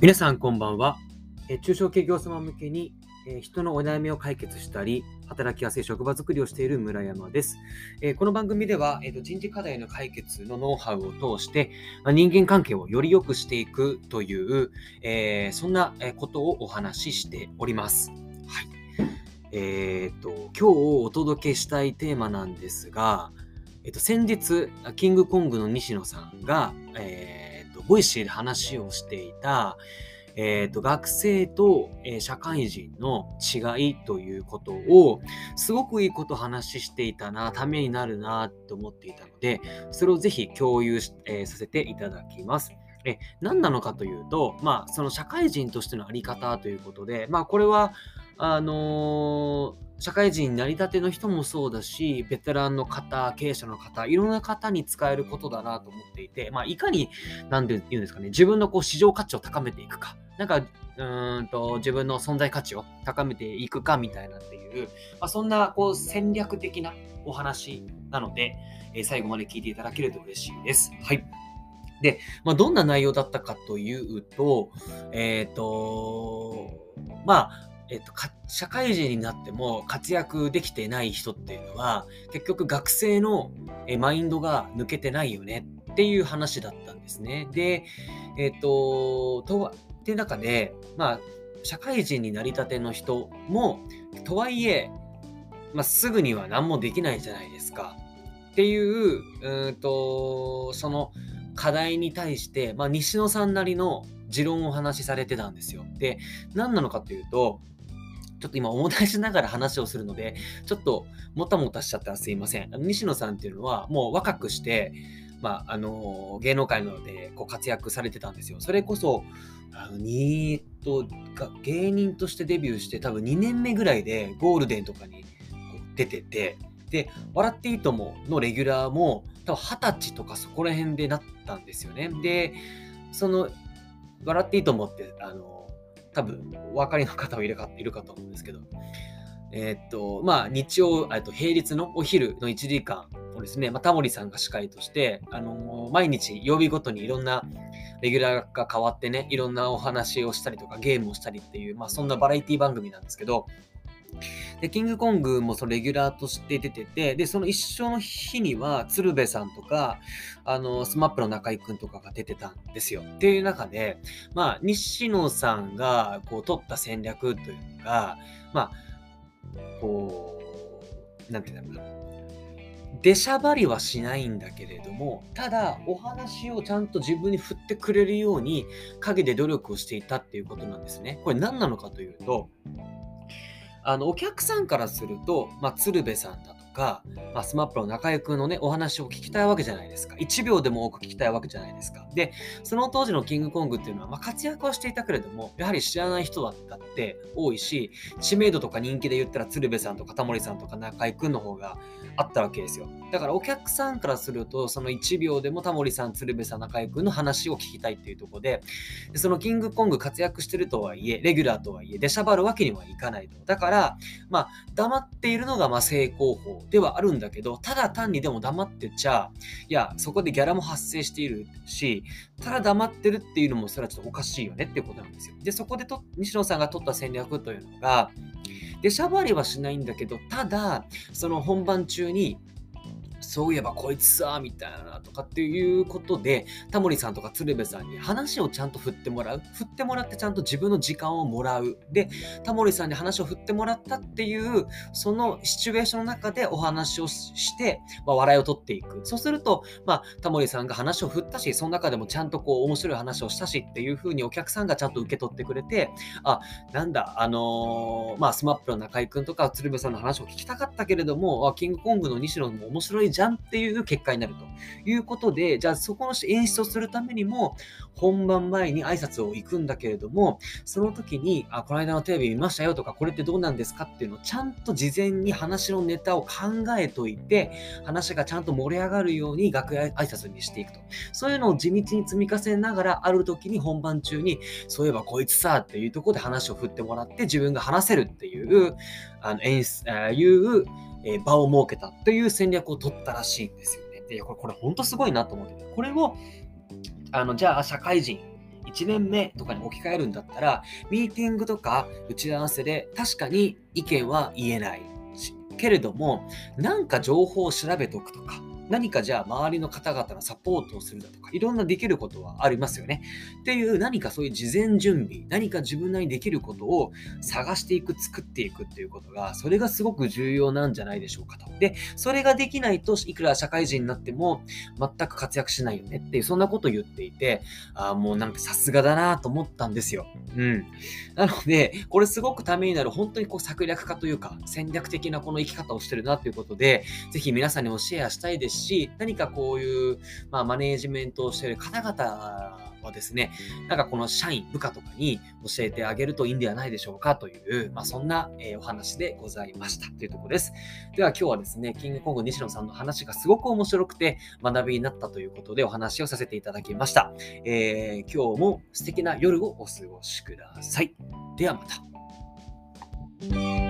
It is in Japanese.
皆さんこんばんは。え中小企業様向けに、え人のお悩みを解決したり、働きやすい職場づくりをしている村山です。えこの番組では、えと人事課題の解決のノウハウを通して、ま人間関係をより良くしていくという、えそんなことをお話ししております。はい。えー、と、今日お届けしたいテーマなんですが、えっと、先日、キングコングの西野さんが、えーボイシーで話をしていた、えーと、学生と、えー、社会人の違いということをすごくいいこと話していたなためになるなと思っていたのでそれをぜひ共有、えー、させていただきます。え何なのかというと、まあ、その社会人としてのあり方ということで、まあ、これはあのー社会人になりたての人もそうだし、ベテランの方、経営者の方、いろんな方に使えることだなと思っていて、まあ、いかに、なんて言うんですかね、自分のこう市場価値を高めていくか、なんか、うんと自分の存在価値を高めていくかみたいなっていう、まあ、そんなこう戦略的なお話なので、えー、最後まで聞いていただけると嬉しいです。はい。で、まあ、どんな内容だったかというと、えっ、ー、と、まあ、えっと、社会人になっても活躍できてない人っていうのは結局学生のマインドが抜けてないよねっていう話だったんですね。で、えっと、とは、って中で、まあ、社会人になりたての人も、とはいえ、まあ、すぐには何もできないじゃないですか。っていう、うんと、その課題に対して、まあ、西野さんなりの持論をお話しされてたんですよ。で、何なのかというと、ちょっと今思い出しながら話をするので、ちょっともたもたしちゃったらすいません。西野さんっていうのはもう若くして、まあ、あの芸能界などでこう活躍されてたんですよ。それこそ、あのにと芸人としてデビューして多分2年目ぐらいでゴールデンとかに出てて、で、笑っていいとものレギュラーも多分20歳とかそこら辺でなったんですよね。で、その、笑っていいと思って、あの多分お分かりの方はいるかいるかと思うんですけど、えー、っと、まあ、日曜、えっと平日のお昼の1時間をですね、まあ、タモリさんが司会として、あのー、毎日曜日ごとにいろんなレギュラーが変わってね、いろんなお話をしたりとかゲームをしたりっていう、まあ、そんなバラエティ番組なんですけど、で、キングコングもそのレギュラーとして出てて、で、その一緒の日には、鶴瓶さんとか、あの、スマップの中居くんとかが出てたんですよ。っていう中で、まあ、西野さんが、こう、取った戦略というのが、まあ、こう、なんていうんだろうな。出しゃばりはしないんだけれども、ただお話をちゃんと自分に振ってくれるように陰で努力をしていたっていうことなんですね。これ何なのかというと、あのお客さんからすると、まあ、鶴瓶さんだと。か、まあ、スマップの中居君のね、お話を聞きたいわけじゃないですか。1秒でも多く聞きたいわけじゃないですか。で、その当時のキングコングっていうのは、まあ、活躍はしていたけれども、やはり知らない人だったって多いし、知名度とか人気で言ったら鶴瓶さんとかタモリさんとか中居君の方があったわけですよ。だからお客さんからすると、その1秒でもタモリさん、鶴瓶さん、中居君の話を聞きたいっていうとこで、そのキングコング活躍してるとはいえ、レギュラーとはいえ、出しゃばるわけにはいかないと。だから、まあ、黙っているのがま成功法ではあるんだけど、ただ単にでも黙ってちゃ、いや、そこでギャラも発生しているし、ただ黙ってるっていうのもそれはちょっとおかしいよねっていうことなんですよ。で、そこでと西野さんが取った戦略というのが、で、しゃばりはしないんだけど、ただ、その本番中に、そういえばこいつさ、みたいなとかっていうことで、タモリさんとか鶴瓶さんに話をちゃんと振ってもらう。振ってもらってちゃんと自分の時間をもらう。で、タモリさんに話を振ってもらったっていう、そのシチュエーションの中でお話をして、まあ、笑いを取っていく。そうすると、まあ、タモリさんが話を振ったし、その中でもちゃんとこう面白い話をしたしっていう風にお客さんがちゃんと受け取ってくれて、あ、なんだ、あのー、まあ、スマップの中居くんとか鶴瓶さんの話を聞きたかったけれども、あキングコングの西野も面白いじゃんっていう結果になるということで、じゃあそこの演出をするためにも、本番前に挨拶を行くんだけれども、その時に、あ、この間のテレビ見ましたよとか、これってどうなんですかっていうのをちゃんと事前に話のネタを考えといて、話がちゃんと盛り上がるように楽屋挨拶にしていくと。そういうのを地道に積み重ねながら、ある時に本番中に、そういえばこいつさっていうとこで話を振ってもらって、自分が話せるっていう、あの演出、あいう、え場を設けたという戦略を取ったらしいんですよね。で、これ、これ本当すごいなと思ってて、これを、あの、じゃあ社会人1年目とかに置き換えるんだったら、ミーティングとか打ち合わせで確かに意見は言えないけれども、なんか情報を調べておくとか、何かじゃあ周りの方々のサポートをするだとか、いろんなできることはありますよね。っていう何かそういう事前準備、何か自分なりにできることを探していく、作っていくっていうことが、それがすごく重要なんじゃないでしょうかと。で、それができないといくら社会人になっても全く活躍しないよねっていう、そんなことを言っていて、あ、もうなんかさすがだなと思ったんですよ。うん。なので、これすごくためになる、本当にこう策略家というか、戦略的なこの生き方をしてるなということで、ぜひ皆さんにもシェアしたいですし、何かこういう、まあ、マネージメントをしている方々はですね、なんかこの社員、部下とかに教えてあげるといいんではないでしょうかという、まあ、そんな、えお話でございましたというところです。では今日はですね、キングコング西野さんの話がすごく面白くて学びになったということでお話をさせていただきました。えー、今日も素敵な夜をお過ごしください。ではまた。